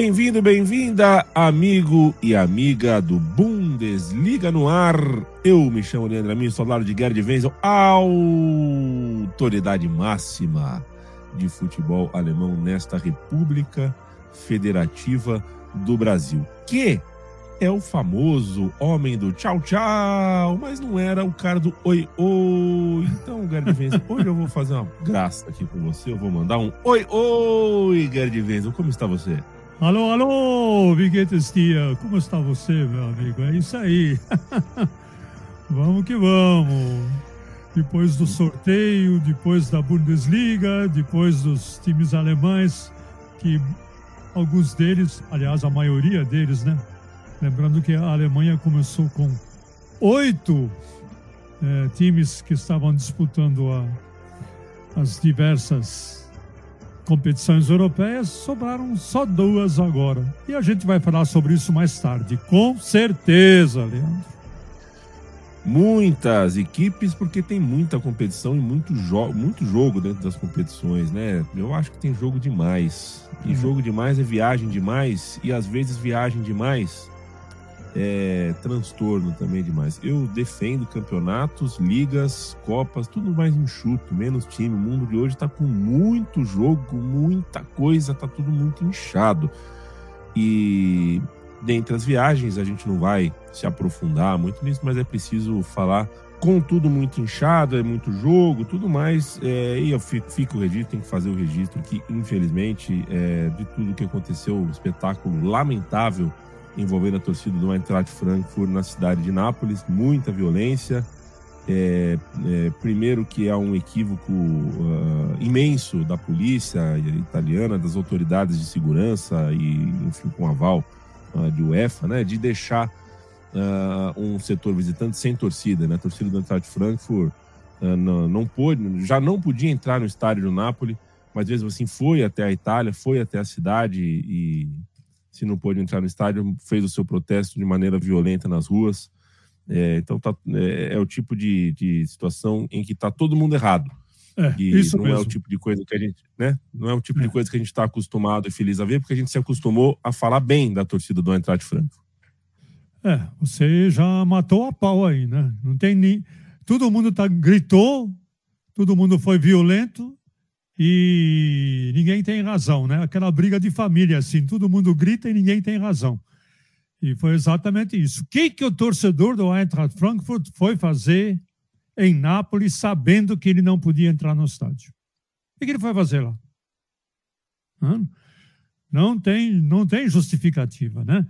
Bem-vindo, bem-vinda, amigo e amiga do Bundesliga no ar. Eu me chamo Leandro Amin, sou lado de Gerd Wenzel, autoridade máxima de futebol alemão nesta República Federativa do Brasil, que é o famoso homem do tchau tchau, mas não era o cara do oi oi. Então, Gerd Wenzel, hoje eu vou fazer uma graça aqui com você, eu vou mandar um oi oi, Gerd Wenzel, como está você? Alô, alô, wie geht es dir? Como está você, meu amigo? É isso aí. vamos que vamos. Depois do sorteio, depois da Bundesliga, depois dos times alemães, que alguns deles, aliás, a maioria deles, né? Lembrando que a Alemanha começou com oito é, times que estavam disputando a, as diversas competições europeias, sobraram só duas agora. E a gente vai falar sobre isso mais tarde, com certeza, Leandro. Muitas equipes, porque tem muita competição e muito, jo muito jogo dentro das competições, né? Eu acho que tem jogo demais. E uhum. jogo demais é viagem demais, e às vezes viagem demais é, transtorno também demais. Eu defendo campeonatos, ligas, copas, tudo mais enxuto, menos time. O mundo de hoje está com muito jogo, muita coisa, tá tudo muito inchado. E dentre as viagens, a gente não vai se aprofundar muito nisso, mas é preciso falar com tudo muito inchado, é muito jogo, tudo mais. É, e eu fico, fico o registro, tem que fazer o registro que, infelizmente, é, de tudo que aconteceu, um espetáculo lamentável envolvendo a torcida do Eintracht Frankfurt na cidade de Nápoles, muita violência. É, é, primeiro que há um equívoco uh, imenso da polícia italiana, das autoridades de segurança e, enfim, com aval uh, de UEFA, né, de deixar uh, um setor visitante sem torcida. Né? A torcida do Eintracht Frankfurt não, não pôde, já não podia entrar no estádio do Nápoles, mas mesmo assim foi até a Itália, foi até a cidade e se não pôde entrar no estádio, fez o seu protesto de maneira violenta nas ruas. É, então tá, é, é, o tipo de, de situação em que está todo mundo errado. É, e isso não mesmo. é o tipo de coisa que a gente, né? Não é o tipo é. de coisa que a gente está acostumado e feliz a ver, porque a gente se acostumou a falar bem da torcida do Eintracht Franco. É, você já matou a pau aí, né? Não tem nem todo mundo tá gritou, todo mundo foi violento, e ninguém tem razão, né? Aquela briga de família, assim, todo mundo grita e ninguém tem razão. E foi exatamente isso. O que, que o torcedor do Eintracht Frankfurt foi fazer em Nápoles, sabendo que ele não podia entrar no estádio? O que, que ele foi fazer lá? Não tem, não tem justificativa, né?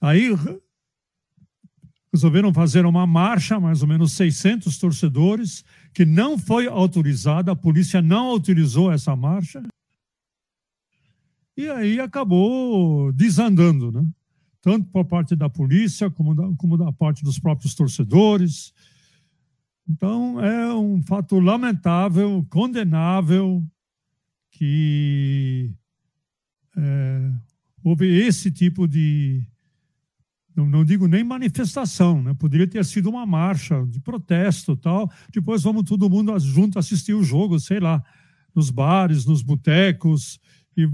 Aí resolveram fazer uma marcha, mais ou menos 600 torcedores, que não foi autorizada, a polícia não autorizou essa marcha. E aí acabou desandando, né? Tanto por parte da polícia como da, como da parte dos próprios torcedores. Então, é um fato lamentável, condenável, que é, houve esse tipo de, não, não, digo nem manifestação, né? poderia ter sido uma marcha de protesto tal. Depois vamos todo mundo junto assistir o jogo, sei lá, nos bares, nos botecos, e,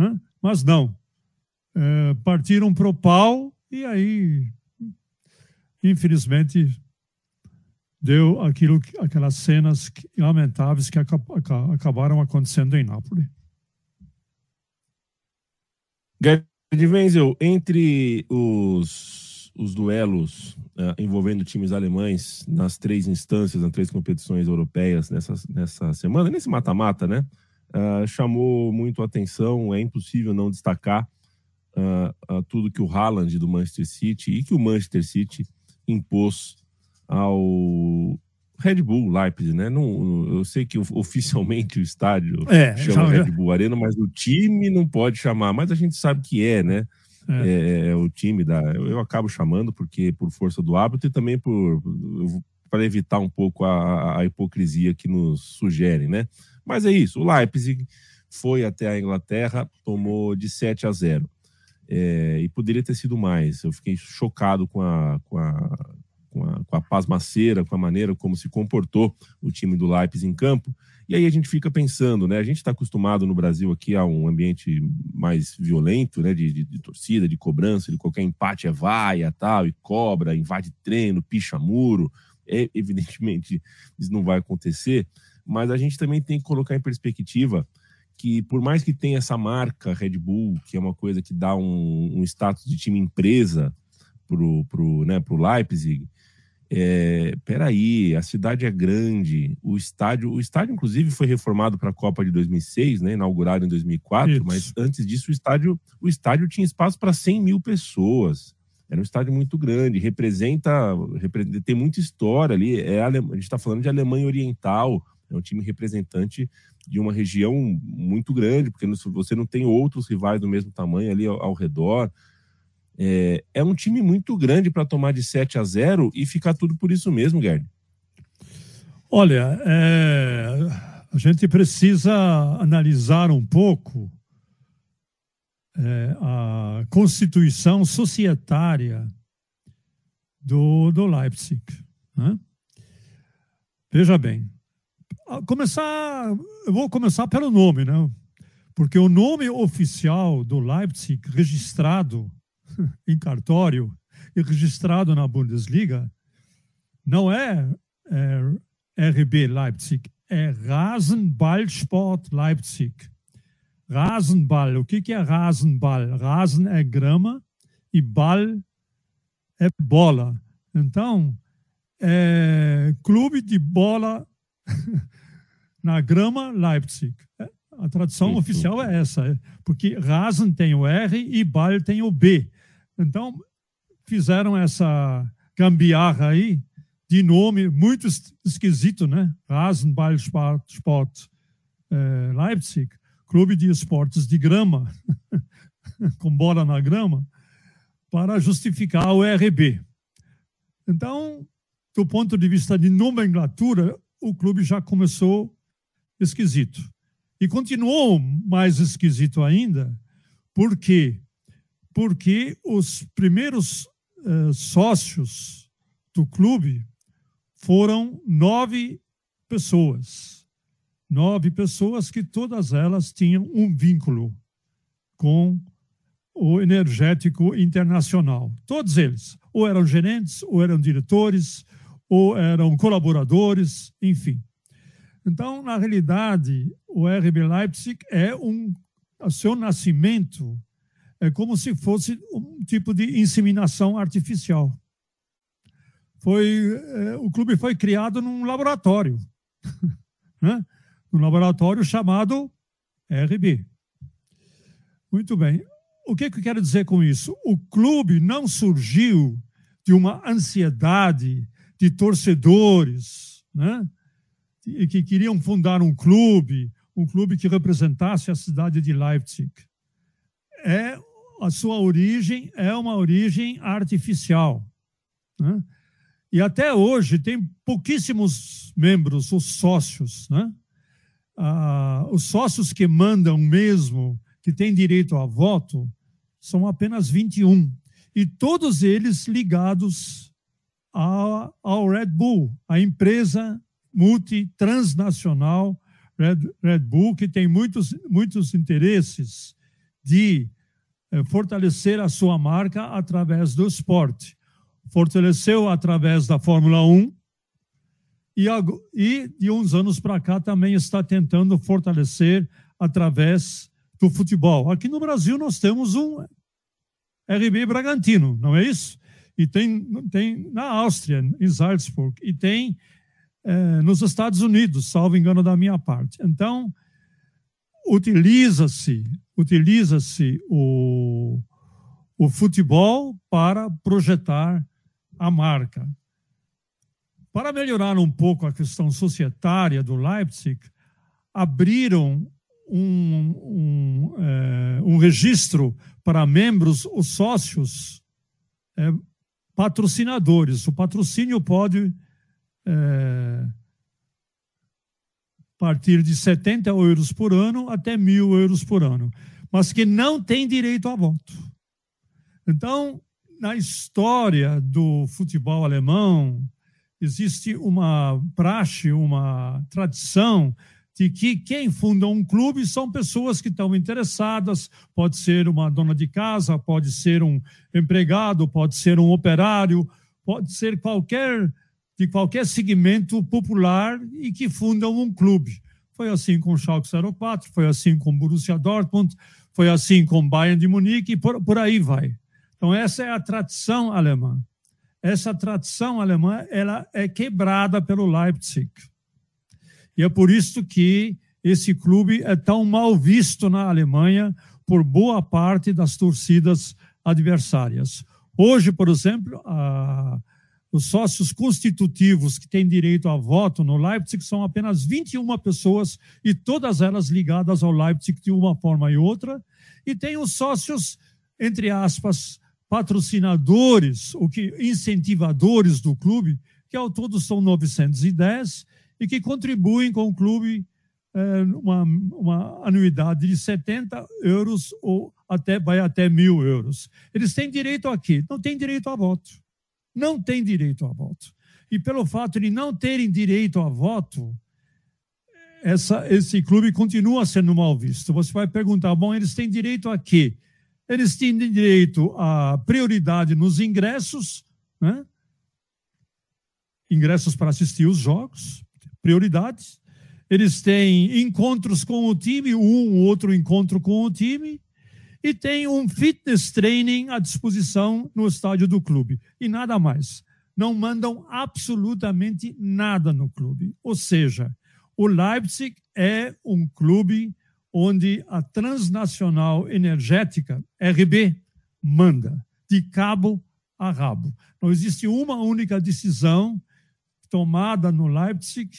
né? mas não. É, partiram para o pau e aí, infelizmente, deu aquilo, aquelas cenas lamentáveis que acabaram acontecendo em Nápoles. de Wenzel, entre os, os duelos uh, envolvendo times alemães nas três instâncias, nas três competições europeias nessa, nessa semana, nesse mata-mata, né? Uh, chamou muito a atenção. É impossível não destacar uh, tudo que o Haaland do Manchester City e que o Manchester City impôs ao Red Bull Leipzig, né? Não, eu sei que oficialmente o estádio é, chama já... Red Bull Arena, mas o time não pode chamar. Mas a gente sabe que é, né? É. é, é o time da. Eu, eu, acabo chamando porque por força do hábito e também por para evitar um pouco a, a, hipocrisia que nos sugerem, né? Mas é isso. O Leipzig foi até a Inglaterra, tomou de 7 a 0. É, e poderia ter sido mais. Eu fiquei chocado com a, com a, com a, com a pasmaceira, com a maneira como se comportou o time do Leipzig em campo. E aí a gente fica pensando, né? A gente está acostumado no Brasil aqui a um ambiente mais violento, né? De, de, de, torcida, de cobrança, de qualquer empate é vaia, tal, e cobra, invade treino, picha muro. É, evidentemente, isso não vai acontecer, mas a gente também tem que colocar em perspectiva que por mais que tenha essa marca Red Bull, que é uma coisa que dá um, um status de time empresa pro, pro, né, pro Leipzig, é, peraí, a cidade é grande, o estádio, o estádio inclusive foi reformado para a Copa de 2006, né, inaugurado em 2004, Isso. mas antes disso o estádio, o estádio tinha espaço para 100 mil pessoas. Era um estádio muito grande, representa, representa tem muita história ali. É, a gente está falando de Alemanha Oriental, é um time representante de uma região muito grande, porque você não tem outros rivais do mesmo tamanho ali ao, ao redor. É, é, um time muito grande para tomar de 7 a 0 e ficar tudo por isso mesmo, Gerd. Olha, é, a gente precisa analisar um pouco é, a constituição societária do, do Leipzig. Né? Veja bem, começar, eu vou começar pelo nome, né? Porque o nome oficial do Leipzig, registrado em cartório e registrado na Bundesliga, não é, é RB Leipzig, é Rasenballsport Leipzig. Rasenball, o que, que é Rasenball? Rasen é grama e ball é bola. Então, é clube de bola na grama Leipzig. É, a tradução oficial é essa, é, porque Rasen tem o R e Ball tem o B. Então, fizeram essa gambiarra aí de nome muito esquisito, né? Rasenball Sport, Sport é, Leipzig, clube de esportes de grama, com bola na grama, para justificar o RB. Então, do ponto de vista de nomenclatura, o clube já começou esquisito. E continuou mais esquisito ainda, por quê? Porque os primeiros uh, sócios do clube foram nove pessoas. Nove pessoas que todas elas tinham um vínculo com o energético internacional. Todos eles, ou eram gerentes, ou eram diretores, ou eram colaboradores, enfim. Então, na realidade, o RB Leipzig é um, o seu nascimento é como se fosse um tipo de inseminação artificial. Foi, é, o clube foi criado num laboratório, né? um laboratório chamado RB. Muito bem. O que, que eu quero dizer com isso? O clube não surgiu de uma ansiedade de torcedores, né? Que queriam fundar um clube, um clube que representasse a cidade de Leipzig. É a sua origem é uma origem artificial. Né? E até hoje tem pouquíssimos membros, os sócios. Né? Ah, os sócios que mandam mesmo, que têm direito a voto, são apenas 21. E todos eles ligados ao Red Bull, a empresa multitransnacional Red, Red Bull, que tem muitos, muitos interesses de eh, fortalecer a sua marca através do esporte. Fortaleceu através da Fórmula 1 e, e de uns anos para cá também está tentando fortalecer através do futebol. Aqui no Brasil nós temos um RB Bragantino, não é isso? E tem, tem na Áustria, em Salzburg, e tem é, nos Estados Unidos, salvo engano da minha parte. Então, utiliza-se utiliza-se o, o futebol para projetar a marca. Para melhorar um pouco a questão societária do Leipzig, abriram um, um, é, um registro para membros, os sócios, é, patrocinadores. O patrocínio pode é, partir de 70 euros por ano até mil euros por ano, mas que não tem direito a voto. Então, na história do futebol alemão, existe uma praxe, uma tradição de que quem funda um clube são pessoas que estão interessadas, pode ser uma dona de casa, pode ser um empregado, pode ser um operário, pode ser qualquer de qualquer segmento popular e que fundam um clube. Foi assim com o Schalke 04, foi assim com o Borussia Dortmund, foi assim com o Bayern de Munique e por, por aí vai. Então essa é a tradição alemã. Essa tradição alemã ela é quebrada pelo Leipzig. E é por isso que esse clube é tão mal visto na Alemanha por boa parte das torcidas adversárias. Hoje, por exemplo, a, os sócios constitutivos que têm direito a voto no Leipzig são apenas 21 pessoas e todas elas ligadas ao Leipzig de uma forma e outra. E tem os sócios, entre aspas, patrocinadores, o que incentivadores do clube, que ao todo são 910, e que contribuem com o clube é, uma, uma anuidade de 70 euros ou até vai até mil euros. Eles têm direito a quê? Não têm direito a voto. Não têm direito a voto. E pelo fato de não terem direito a voto, essa, esse clube continua sendo mal visto. Você vai perguntar, bom, eles têm direito a quê? Eles têm direito a prioridade nos ingressos, né? ingressos para assistir os jogos, prioridades. Eles têm encontros com o time, um ou outro encontro com o time, e tem um fitness training à disposição no estádio do clube. E nada mais. Não mandam absolutamente nada no clube. Ou seja, o Leipzig é um clube onde a transnacional energética, RB, manda, de cabo a rabo. Não existe uma única decisão tomada no Leipzig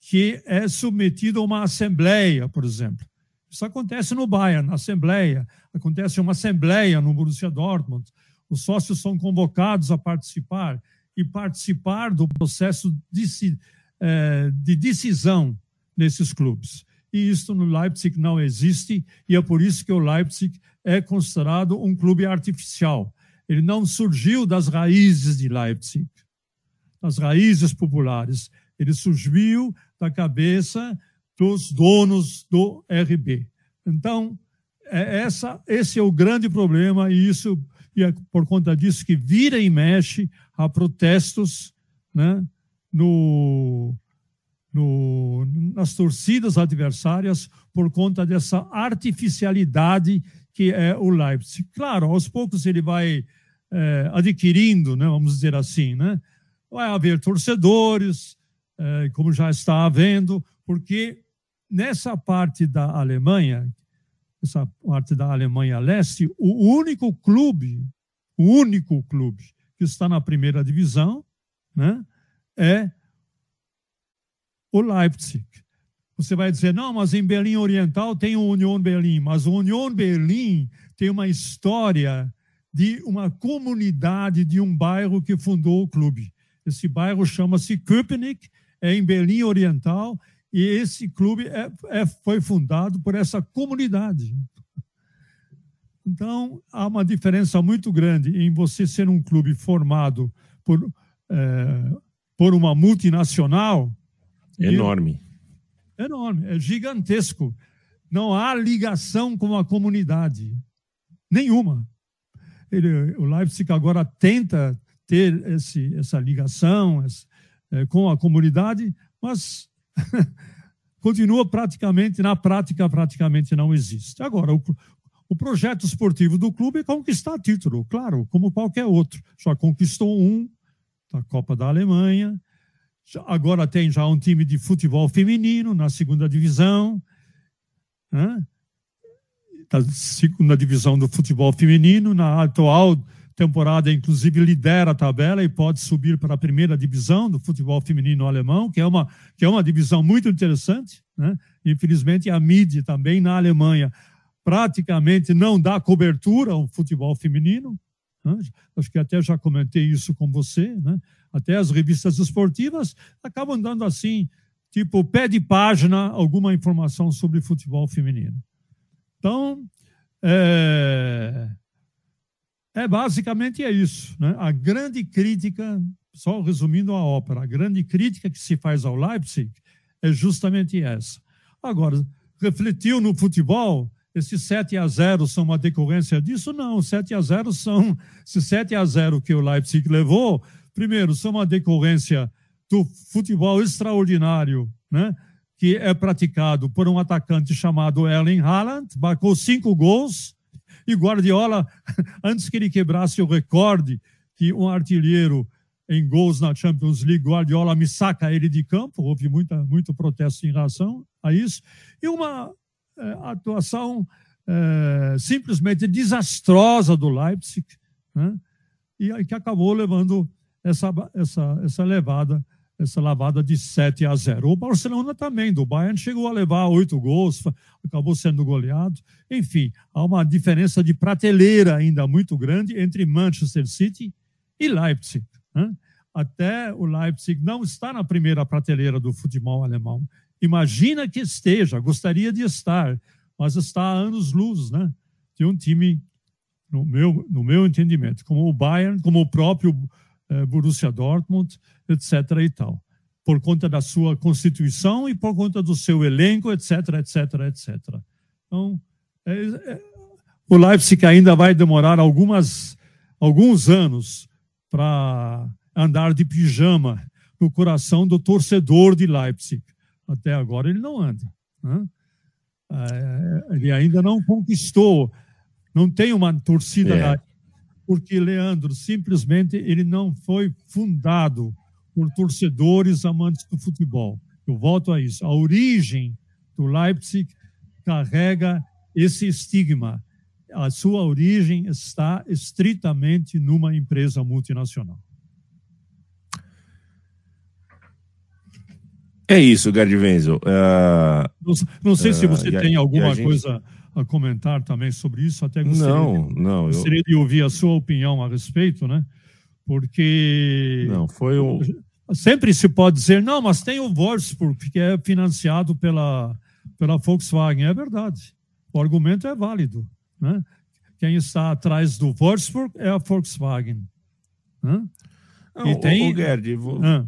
que é submetido a uma assembleia, por exemplo. Isso acontece no Bayern, na assembleia. Acontece uma assembleia no Borussia Dortmund. Os sócios são convocados a participar e participar do processo de, é, de decisão nesses clubes. E isso no Leipzig não existe, e é por isso que o Leipzig é considerado um clube artificial. Ele não surgiu das raízes de Leipzig, das raízes populares. Ele surgiu da cabeça dos donos do RB. Então, é essa, esse é o grande problema, e isso e é por conta disso que vira e mexe a protestos né, no, no, nas torcidas adversárias por conta dessa artificialidade que é o Leipzig. Claro, aos poucos ele vai é, adquirindo, né, vamos dizer assim, né, vai haver torcedores, é, como já está havendo, porque nessa parte da Alemanha, essa parte da Alemanha leste, o único clube, o único clube que está na primeira divisão, né, é o Leipzig. Você vai dizer, não, mas em Berlim Oriental tem o Union Berlim, mas o Union Berlim tem uma história de uma comunidade de um bairro que fundou o clube. Esse bairro chama-se Köpenick, é em Berlim Oriental, e esse clube é, é, foi fundado por essa comunidade. Então, há uma diferença muito grande em você ser um clube formado por, é, por uma multinacional. Enorme. E, enorme, é gigantesco. Não há ligação com a comunidade. Nenhuma. Ele, o Leipzig agora tenta ter esse, essa ligação, esse, é, com a comunidade, mas continua praticamente, na prática, praticamente não existe. Agora, o, o projeto esportivo do clube é conquistar título, claro, como qualquer outro. Já conquistou um da Copa da Alemanha, agora tem já um time de futebol feminino na segunda divisão. Né? da segunda divisão do futebol feminino. Na atual temporada, inclusive, lidera a tabela e pode subir para a primeira divisão do futebol feminino alemão, que é uma, que é uma divisão muito interessante. Né? Infelizmente, a mídia também na Alemanha praticamente não dá cobertura ao futebol feminino. Né? Acho que até já comentei isso com você. Né? Até as revistas esportivas acabam dando assim, tipo, pé de página, alguma informação sobre futebol feminino. Então, é, é basicamente é isso. Né? A grande crítica, só resumindo a ópera, a grande crítica que se faz ao Leipzig é justamente essa. Agora, refletiu no futebol, esses 7 a 0 são uma decorrência disso? Não, 7 a 0 são, se 7 a 0 que o Leipzig levou, primeiro, são uma decorrência do futebol extraordinário, né? que é praticado por um atacante chamado Erling Haaland, marcou cinco gols, e Guardiola, antes que ele quebrasse o recorde que um artilheiro em gols na Champions League, Guardiola me saca ele de campo, houve muita, muito protesto em relação a isso, e uma é, atuação é, simplesmente desastrosa do Leipzig, né? e que acabou levando essa, essa, essa levada essa lavada de 7 a 0. O Barcelona também, do Bayern, chegou a levar oito gols, acabou sendo goleado. Enfim, há uma diferença de prateleira ainda muito grande entre Manchester City e Leipzig. Né? Até o Leipzig não está na primeira prateleira do futebol alemão. Imagina que esteja, gostaria de estar, mas está a anos-luz né? de um time, no meu, no meu entendimento, como o Bayern, como o próprio Borussia Dortmund, etc. e tal, por conta da sua constituição e por conta do seu elenco, etc, etc, etc. Então, é, é, o Leipzig ainda vai demorar algumas, alguns anos para andar de pijama no coração do torcedor de Leipzig. Até agora ele não anda. Né? É, ele ainda não conquistou, não tem uma torcida é porque Leandro simplesmente ele não foi fundado por torcedores amantes do futebol. Eu volto a isso. A origem do Leipzig carrega esse estigma. A sua origem está estritamente numa empresa multinacional. É isso, Gerd Wenzel. Uh, não, não, sei uh, se você tem alguma coisa a comentar também sobre isso, até gostaria, não, de, não, gostaria eu... de ouvir a sua opinião a respeito, né? Porque não foi o sempre se pode dizer não, mas tem o Wolfsburg que é financiado pela pela Volkswagen, é verdade. O argumento é válido, né? Quem está atrás do Wolfsburg é a Volkswagen. Né? Não, e tem. O, o Gerd, vou... ah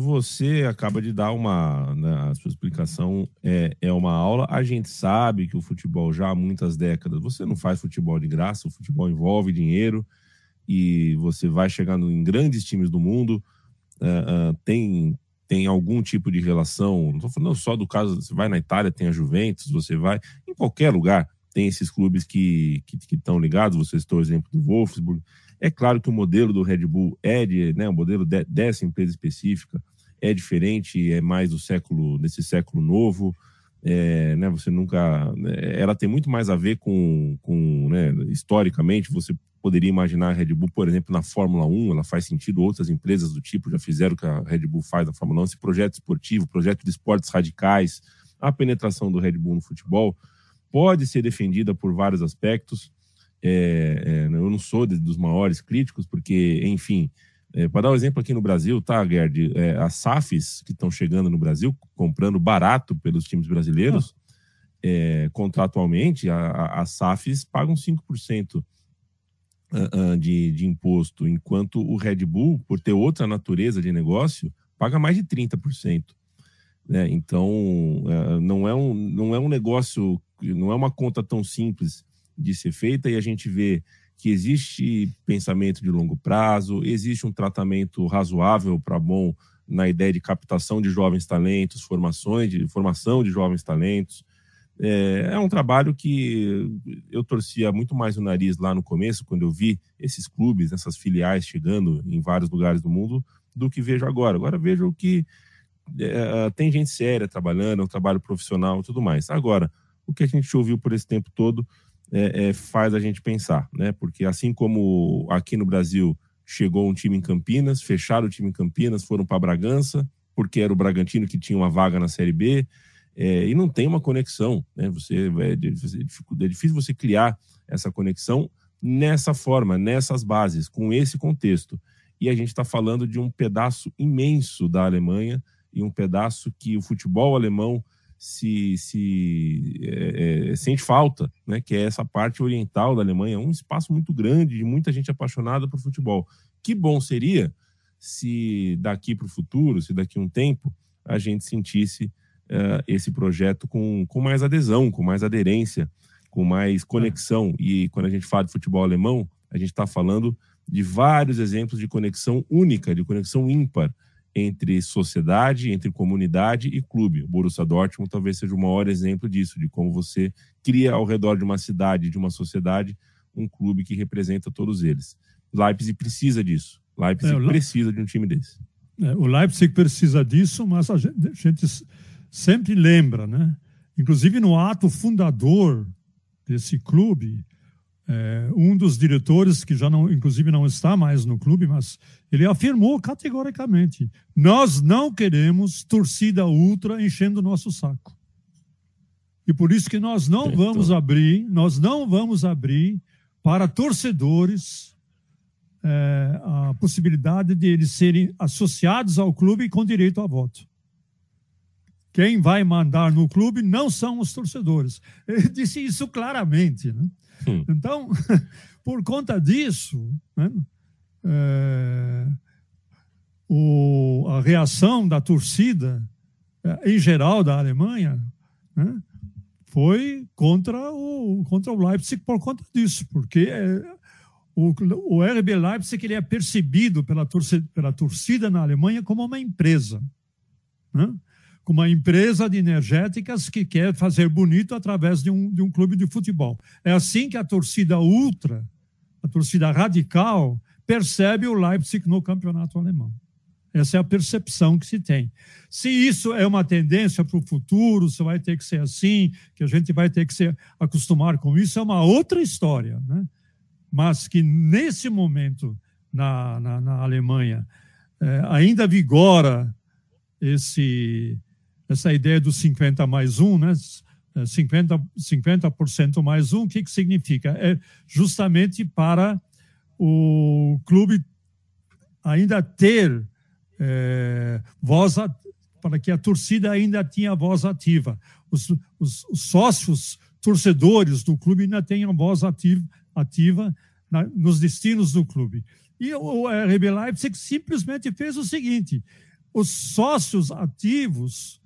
você acaba de dar uma. Né, a sua explicação é, é uma aula. A gente sabe que o futebol já há muitas décadas. Você não faz futebol de graça, o futebol envolve dinheiro e você vai chegando em grandes times do mundo. Uh, uh, tem, tem algum tipo de relação. Não estou falando só do caso. Você vai na Itália, tem a Juventus, você vai. Em qualquer lugar, tem esses clubes que estão que, que ligados. Você citou o exemplo do Wolfsburg. É claro que o modelo do Red Bull é de, né, o modelo de, dessa empresa específica é diferente, é mais do século, desse século novo. É, né, você nunca. É, ela tem muito mais a ver com, com né, historicamente, você poderia imaginar a Red Bull, por exemplo, na Fórmula 1, ela faz sentido, outras empresas do tipo já fizeram o que a Red Bull faz na Fórmula 1, esse projeto esportivo, projeto de esportes radicais, a penetração do Red Bull no futebol pode ser defendida por vários aspectos. É, é, eu não sou de, dos maiores críticos, porque, enfim, é, para dar um exemplo aqui no Brasil, tá, Gerd? É, as SAFs que estão chegando no Brasil, comprando barato pelos times brasileiros, ah. é, contratualmente, as SAFs pagam 5% de, de imposto, enquanto o Red Bull, por ter outra natureza de negócio, paga mais de 30%. Né? Então, é, não, é um, não é um negócio, não é uma conta tão simples de ser feita e a gente vê que existe pensamento de longo prazo, existe um tratamento razoável para bom na ideia de captação de jovens talentos, formações de formação de jovens talentos. É, é, um trabalho que eu torcia muito mais o nariz lá no começo, quando eu vi esses clubes, essas filiais chegando em vários lugares do mundo, do que vejo agora. Agora vejo que é, tem gente séria trabalhando, é um trabalho profissional e tudo mais. Agora, o que a gente ouviu por esse tempo todo é, é, faz a gente pensar, né? Porque assim como aqui no Brasil chegou um time em Campinas, fecharam o time em Campinas, foram para Bragança, porque era o Bragantino que tinha uma vaga na Série B, é, e não tem uma conexão, né? Você é, é difícil você criar essa conexão nessa forma, nessas bases, com esse contexto. E a gente está falando de um pedaço imenso da Alemanha e um pedaço que o futebol alemão se, se é, é, sente falta, né? que é essa parte oriental da Alemanha, um espaço muito grande de muita gente apaixonada por futebol. Que bom seria se daqui para o futuro, se daqui um tempo, a gente sentisse uh, esse projeto com, com mais adesão, com mais aderência, com mais conexão. E quando a gente fala de futebol alemão, a gente está falando de vários exemplos de conexão única, de conexão ímpar entre sociedade, entre comunidade e clube. O Borussia Dortmund talvez seja o maior exemplo disso, de como você cria ao redor de uma cidade, de uma sociedade, um clube que representa todos eles. Leipzig precisa disso. Leipzig é, precisa de um time desse. É, o Leipzig precisa disso, mas a gente, a gente sempre lembra, né? Inclusive no ato fundador desse clube, é, um dos diretores, que já não, inclusive não está mais no clube, mas ele afirmou categoricamente: nós não queremos torcida ultra enchendo o nosso saco. E por isso que nós não vamos abrir, nós não vamos abrir para torcedores é, a possibilidade de eles serem associados ao clube com direito a voto. Quem vai mandar no clube não são os torcedores. Ele disse isso claramente. Né? Hum. Então, por conta disso, né, é, o, a reação da torcida, é, em geral, da Alemanha, né, foi contra o, contra o Leipzig por conta disso, porque é, o, o RB Leipzig ele é percebido pela torcida, pela torcida na Alemanha como uma empresa. Né? Com uma empresa de energéticas que quer fazer bonito através de um, de um clube de futebol. É assim que a torcida ultra, a torcida radical, percebe o Leipzig no campeonato alemão. Essa é a percepção que se tem. Se isso é uma tendência para o futuro, se vai ter que ser assim, que a gente vai ter que se acostumar com isso, é uma outra história. Né? Mas que nesse momento, na, na, na Alemanha, é, ainda vigora esse, essa ideia do 50 mais 1, né? 50%, é, 50 mais 1, o que, que significa? É justamente para o clube ainda ter é, voz, para que a torcida ainda tenha voz ativa. Os, os, os sócios torcedores do clube ainda tenham voz ativa, ativa na, nos destinos do clube. E o RB Leipzig simplesmente fez o seguinte: os sócios ativos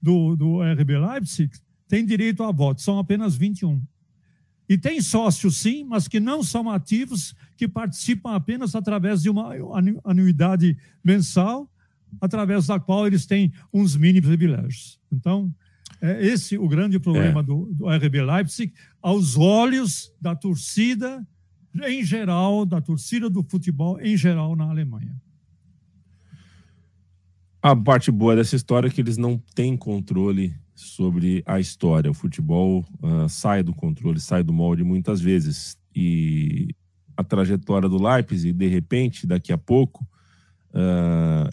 do, do RB Leipzig têm direito a voto, são apenas 21. E tem sócios, sim, mas que não são ativos, que participam apenas através de uma anuidade mensal, através da qual eles têm uns mini privilégios. Então, é esse o grande problema é. do, do RB Leipzig, aos olhos da torcida em geral, da torcida do futebol em geral na Alemanha. A parte boa dessa história é que eles não têm controle sobre a história. O futebol uh, sai do controle, sai do molde muitas vezes. E a trajetória do Leipzig, de repente, daqui a pouco, uh,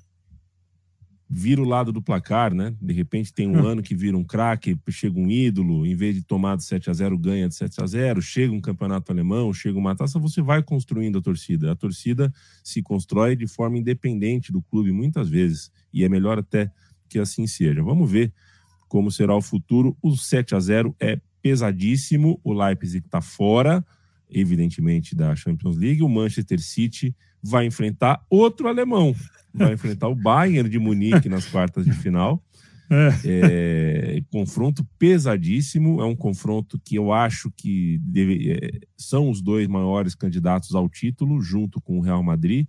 vira o lado do placar, né? De repente tem um hum. ano que vira um craque, chega um ídolo, em vez de tomar de 7 a 0 ganha de 7 a 0 chega um campeonato alemão, chega uma taça, você vai construindo a torcida. A torcida se constrói de forma independente do clube muitas vezes, e é melhor até que assim seja. Vamos ver como será o futuro. O 7 a 0 é pesadíssimo, o Leipzig está fora, evidentemente, da Champions League, o Manchester City vai enfrentar outro alemão vai enfrentar o Bayern de Munique nas quartas de final. É. É, confronto pesadíssimo, é um confronto que eu acho que deve, é, são os dois maiores candidatos ao título, junto com o Real Madrid.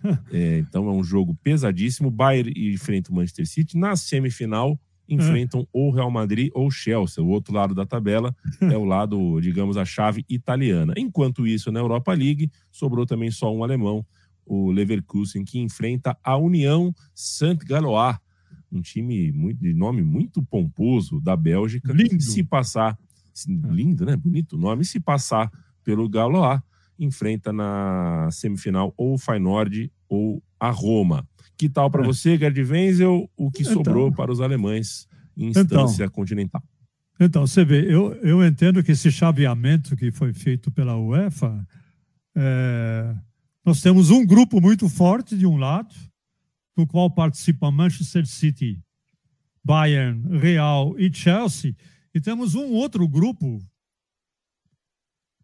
É, então é um jogo pesadíssimo. Bayern enfrenta o Manchester City. Na semifinal, enfrentam ou Real Madrid ou Chelsea. O outro lado da tabela é o lado, digamos, a chave italiana. Enquanto isso, na Europa League, sobrou também só um alemão, o Leverkusen, que enfrenta a União Saint-Galois, um time muito, de nome muito pomposo da Bélgica. Lindo. Se passar lindo, né? Bonito o nome. Se passar pelo Galois, enfrenta na semifinal ou o Feyenoord ou a Roma. Que tal para é. você, Gerd Wenzel, o que então, sobrou para os alemães em instância então, continental? Então, você vê, eu, eu entendo que esse chaveamento que foi feito pela UEFA, é, nós temos um grupo muito forte de um lado, no qual participa Manchester City, Bayern, Real e Chelsea, e temos um outro grupo,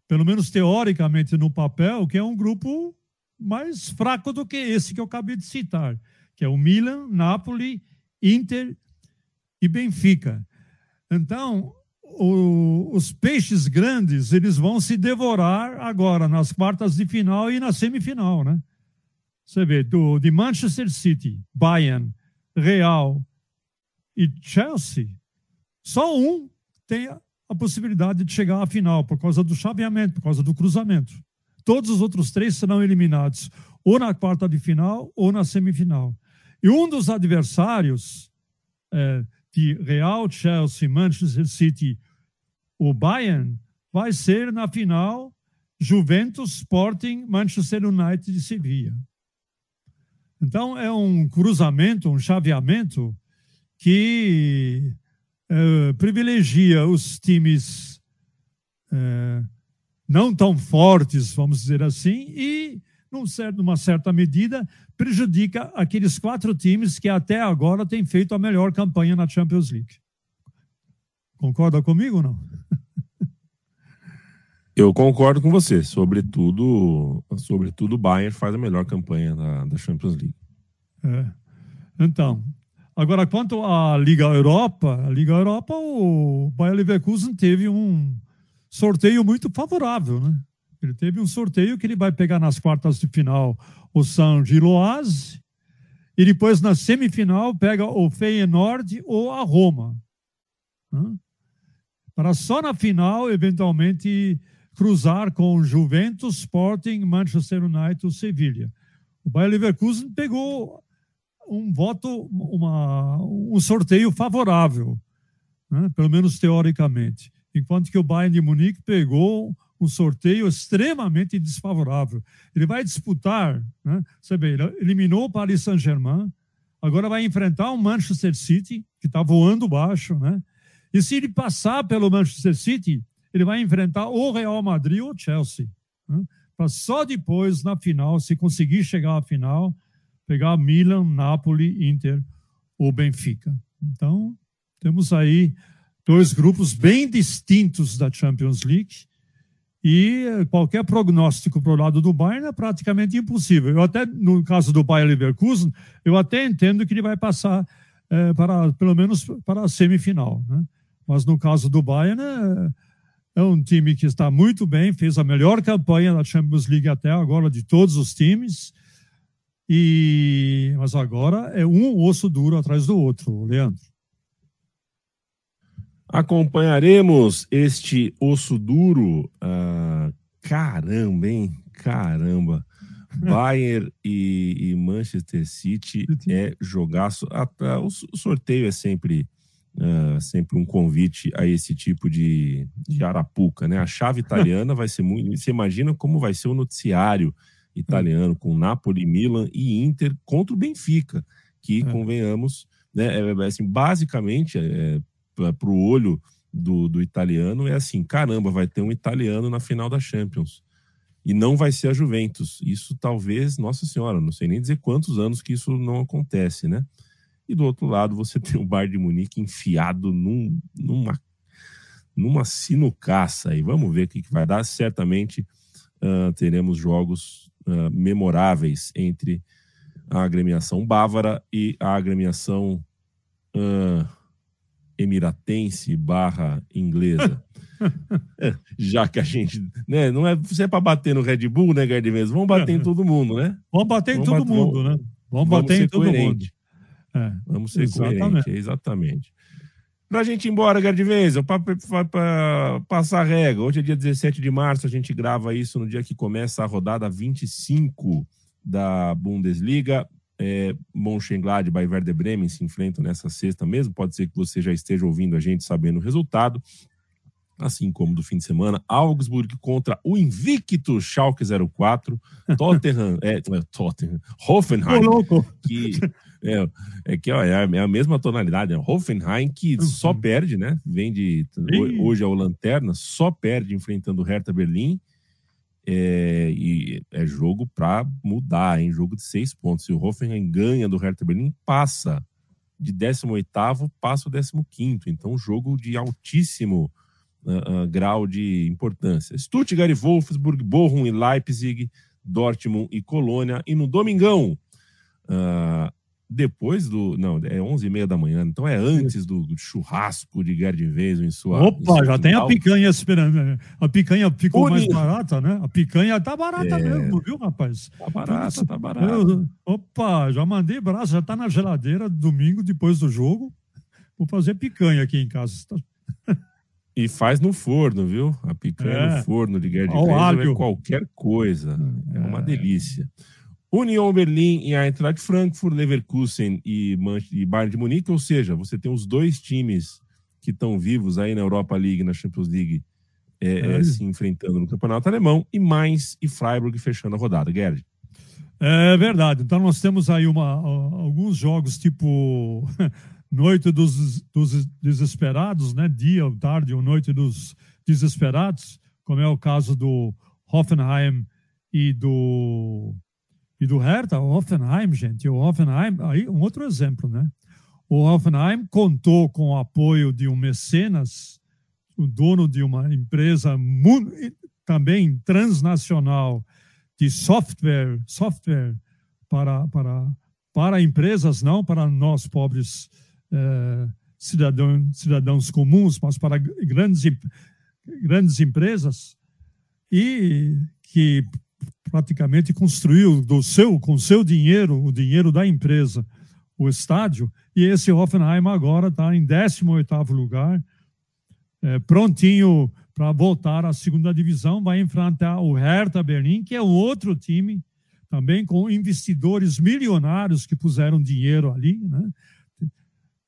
pelo menos teoricamente no papel, que é um grupo mais fraco do que esse que eu acabei de citar, que é o Milan, Napoli, Inter e Benfica. Então, o, os peixes grandes, eles vão se devorar agora nas quartas de final e na semifinal, né? Você vê, do, de Manchester City, Bayern, Real e Chelsea, só um tem a, possibilidade de chegar à final por causa do chaveamento, por causa do cruzamento. Todos os outros três serão eliminados ou na quarta de final ou na semifinal. E um dos adversários é, de Real, Chelsea, Manchester City, o Bayern, vai ser na final Juventus, Sporting, Manchester United e Sevilla. Então é um cruzamento, um chaveamento que é, privilegia os times é, não tão fortes, vamos dizer assim, e num certo, numa certa medida, prejudica aqueles quatro times que até agora têm feito a melhor campanha na Champions League. Concorda comigo ou não? Eu concordo com você. Sobretudo, sobretudo o Bayern faz a melhor campanha da, da Champions League. É. Então, agora quanto à Liga Europa, a Liga Europa, o Bayern Leverkusen teve um sorteio muito favorável, né? Ele teve um sorteio que ele vai pegar nas quartas de final o São Giloase e depois na semifinal pega o Feyenoord ou a Roma. Né? Para só na final, eventualmente, cruzar com Juventus, Sporting, Manchester United ou Sevilha. O Bayer Leverkusen pegou um voto, uma, um sorteio favorável, né? pelo menos teoricamente, enquanto que o Bayern de Munique pegou um sorteio extremamente desfavorável. Ele vai disputar, né? você vê, ele eliminou o Paris Saint-Germain, agora vai enfrentar o Manchester City, que está voando baixo, né? E se ele passar pelo Manchester City, ele vai enfrentar o Real Madrid ou o Chelsea. Né? Para só depois, na final, se conseguir chegar à final, pegar Milan, Napoli, Inter ou Benfica. Então, temos aí dois grupos bem distintos da Champions League e qualquer prognóstico para o lado do Bayern é praticamente impossível. Eu até, no caso do Bayern Leverkusen, eu até entendo que ele vai passar é, para, pelo menos para a semifinal. Né? Mas no caso do Bayern, é, é um time que está muito bem, fez a melhor campanha da Champions League até agora de todos os times. E, mas agora é um osso duro atrás do outro, Leandro. Acompanharemos este osso duro. Ah, caramba, hein? Caramba. Bayern e, e, Manchester City é jogaço. Ah, tá, o sorteio é sempre, uh, sempre um convite a esse tipo de, de arapuca, né? A chave italiana vai ser muito. Você imagina como vai ser o noticiário italiano com Napoli, Milan e Inter contra o Benfica, que, é. convenhamos, né, é, é assim, basicamente é, para o olho do, do italiano é assim: caramba, vai ter um italiano na final da Champions. E não vai ser a Juventus. Isso talvez, nossa senhora, não sei nem dizer quantos anos que isso não acontece, né? E do outro lado, você tem o Bayern de Munique enfiado num, numa, numa sinucaça. E vamos ver o que, que vai dar. Certamente uh, teremos jogos uh, memoráveis entre a agremiação bávara e a agremiação uh, emiratense barra inglesa. É, já que a gente, né, não é, você é para bater no Red Bull, né, Gerd mesmo, vamos bater em todo mundo, né? Vamos bater em todo bater, mundo, né? Vamos, vamos bater em todo coerente. mundo. É, vamos ser exatamente. coerente, exatamente. Pra gente ir embora, Gerd Wenzel, para passar a regra, hoje é dia 17 de março, a gente grava isso no dia que começa a rodada 25 da Bundesliga é, Mönchengladbach e Werder Bremen se enfrentam nessa sexta mesmo. Pode ser que você já esteja ouvindo a gente sabendo o resultado. assim como do fim de semana, Augsburg contra o invicto Schalke 04, Tottenham, é, é, Tottenham, Hoffenheim, que é, é que ó, é, a, é a mesma tonalidade, é Hoffenheim que uhum. só perde, né? Vem de hoje é o Lanterna, só perde enfrentando o Hertha Berlim. É, e é jogo para mudar, em jogo de seis pontos. Se o Hoffenheim ganha do Hertha Berlim, passa de 18 passa o 15 Então, jogo de altíssimo uh, uh, grau de importância. Stuttgart e Wolfsburg, Bochum e Leipzig, Dortmund e Colônia. E no domingão, uh, depois do. Não, é 11 e meia da manhã, então é antes do, churrasco de Gerdin Veso em sua. Opa, já tem a picanha esperando. Né? A picanha ficou mais barata, né? A picanha tá barata é, mesmo, viu, rapaz? Tá barata, tá barata. Eu, opa, já mandei braço, já tá na geladeira domingo depois do jogo. Vou fazer picanha aqui em casa. E faz no forno, viu? A picanha é. no forno de Gerd é qualquer coisa. É uma é. delícia. União Berlim e Eintracht Frankfurt, Leverkusen e, e Bayern de Munique, ou seja, você tem os dois times que estão vivos aí na Europa League, na Champions League, é, é. se enfrentando no Campeonato Alemão, e Mainz e Freiburg fechando a rodada. Gerd. É verdade. Então nós temos aí uma, alguns jogos tipo Noite dos, dos Desesperados, né? Dia ou tarde ou Noite dos Desesperados, como é o caso do Hoffenheim e do e do Hertha, o Hoffenheim, gente, o Hoffenheim, aí um outro exemplo, né? O Hoffenheim contou com o apoio de um mecenas, o dono de uma empresa também transnacional de software, software para, para, para empresas, não para nós pobres eh, cidadãos, cidadãos comuns, mas para grandes, grandes empresas, e que praticamente construiu do seu, com seu dinheiro, o dinheiro da empresa, o estádio, e esse Hoffenheim agora está em 18º lugar, é, prontinho para voltar à segunda divisão, vai enfrentar o Hertha Berlim, que é um outro time, também com investidores milionários que puseram dinheiro ali, né?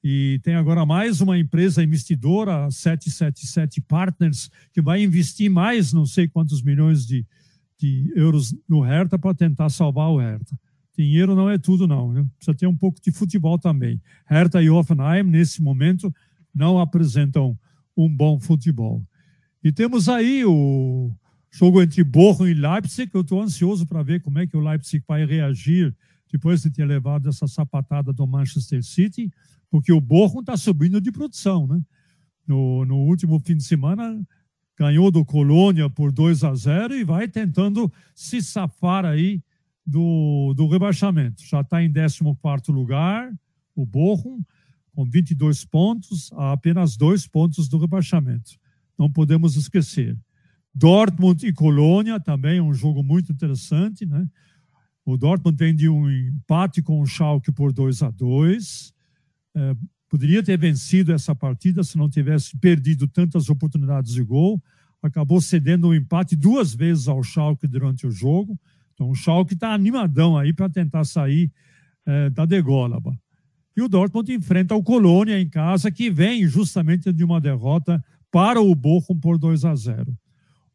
E tem agora mais uma empresa investidora, a 777 Partners, que vai investir mais não sei quantos milhões de, de euros no Hertha para tentar salvar o Hertha. Dinheiro não é tudo, não. Viu? Precisa ter um pouco de futebol também. Hertha e Hoffenheim, nesse momento, não apresentam um bom futebol. E temos aí o jogo entre Bochum e Leipzig. Eu estou ansioso para ver como é que o Leipzig vai reagir depois de ter levado essa sapatada do Manchester City, porque o Bochum está subindo de produção. Né? No, no último fim de semana, ganhou do Colônia por 2 a 0 e vai tentando se safar aí do, do rebaixamento. Já está em 14 lugar, o Bochum, com 22 pontos, a apenas dois pontos do rebaixamento. Não podemos esquecer. Dortmund e Colônia também é um jogo muito interessante, né? O Dortmund vem de um empate com o Schalke por 2 a 2. É, Poderia ter vencido essa partida se não tivesse perdido tantas oportunidades de gol. Acabou cedendo um empate duas vezes ao Schalke durante o jogo. Então o Schalke está animadão aí para tentar sair é, da dególaba. E o Dortmund enfrenta o Colônia em casa, que vem justamente de uma derrota para o Bochum por 2 a 0.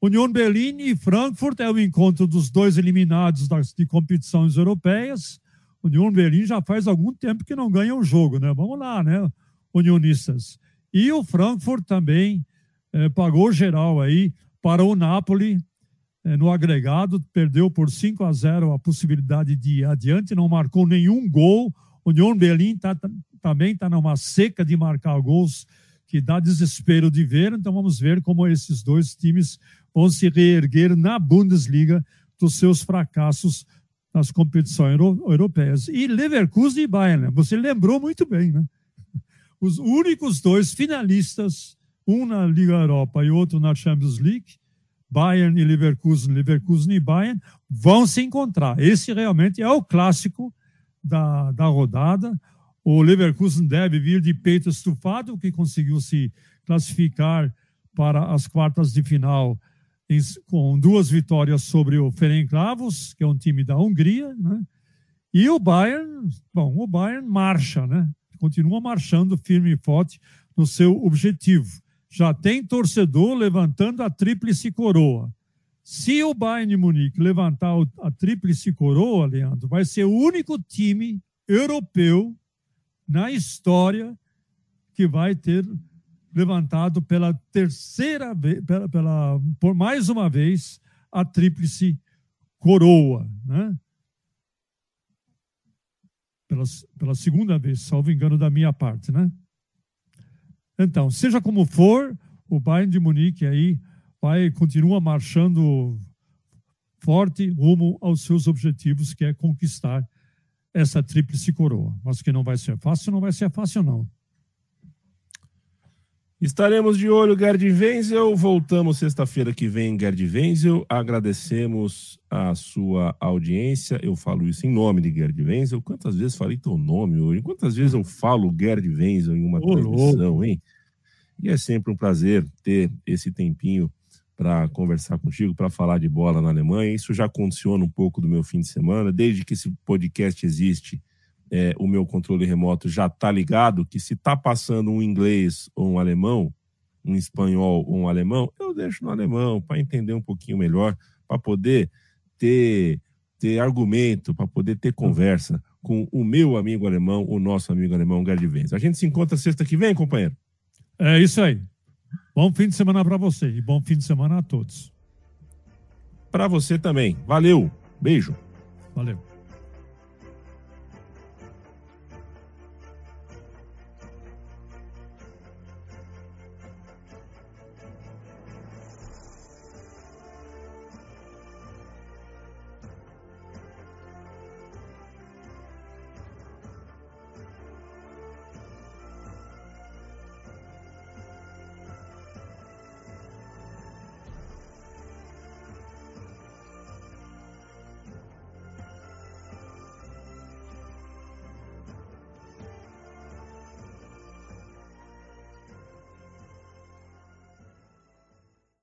União Berlim e Frankfurt é o encontro dos dois eliminados das, de competições europeias. União Berlim já faz algum tempo que não ganha um jogo, né? Vamos lá, né, unionistas. E o Frankfurt também eh, pagou geral aí para o Napoli eh, no agregado, perdeu por 5 a 0 a possibilidade de ir adiante, não marcou nenhum gol. União Berlim tá, tá, também está numa seca de marcar gols que dá desespero de ver. Então vamos ver como esses dois times vão se reerguer na Bundesliga dos seus fracassos nas competições europeias. E Leverkusen e Bayern, né? você lembrou muito bem, né? Os únicos dois finalistas, um na Liga Europa e outro na Champions League, Bayern e Leverkusen, Leverkusen e Bayern, vão se encontrar. Esse realmente é o clássico da, da rodada. O Leverkusen deve vir de peito estufado, que conseguiu se classificar para as quartas de final com duas vitórias sobre o Ferencváros, que é um time da Hungria, né? E o Bayern, bom, o Bayern marcha, né? Continua marchando firme e forte no seu objetivo. já tem torcedor levantando a tríplice coroa. Se o Bayern de Munique levantar a tríplice coroa, Leandro, vai ser o único time europeu na história que vai ter levantado pela terceira vez, pela, pela, por mais uma vez, a tríplice coroa, né? Pela, pela segunda vez, salvo engano da minha parte, né? Então, seja como for, o Bayern de Munique aí vai continua marchando forte rumo aos seus objetivos, que é conquistar essa tríplice coroa. Mas que não vai ser fácil, não vai ser fácil não. Estaremos de olho, Gerd Wenzel. Voltamos sexta-feira que vem, Gerd Wenzel. Agradecemos a sua audiência. Eu falo isso em nome de Gerd Wenzel. Quantas vezes falei teu nome hoje? Quantas vezes eu falo Gerd Wenzel em uma Ô, transmissão, hein? E é sempre um prazer ter esse tempinho para conversar contigo, para falar de bola na Alemanha. Isso já condiciona um pouco do meu fim de semana. Desde que esse podcast existe, é, o meu controle remoto já está ligado que se está passando um inglês ou um alemão, um espanhol ou um alemão, eu deixo no alemão para entender um pouquinho melhor, para poder ter, ter argumento, para poder ter conversa com o meu amigo alemão, o nosso amigo alemão Gerd Venz. A gente se encontra sexta que vem, companheiro? É isso aí. Bom fim de semana para você e bom fim de semana a todos. Para você também. Valeu. Beijo. Valeu.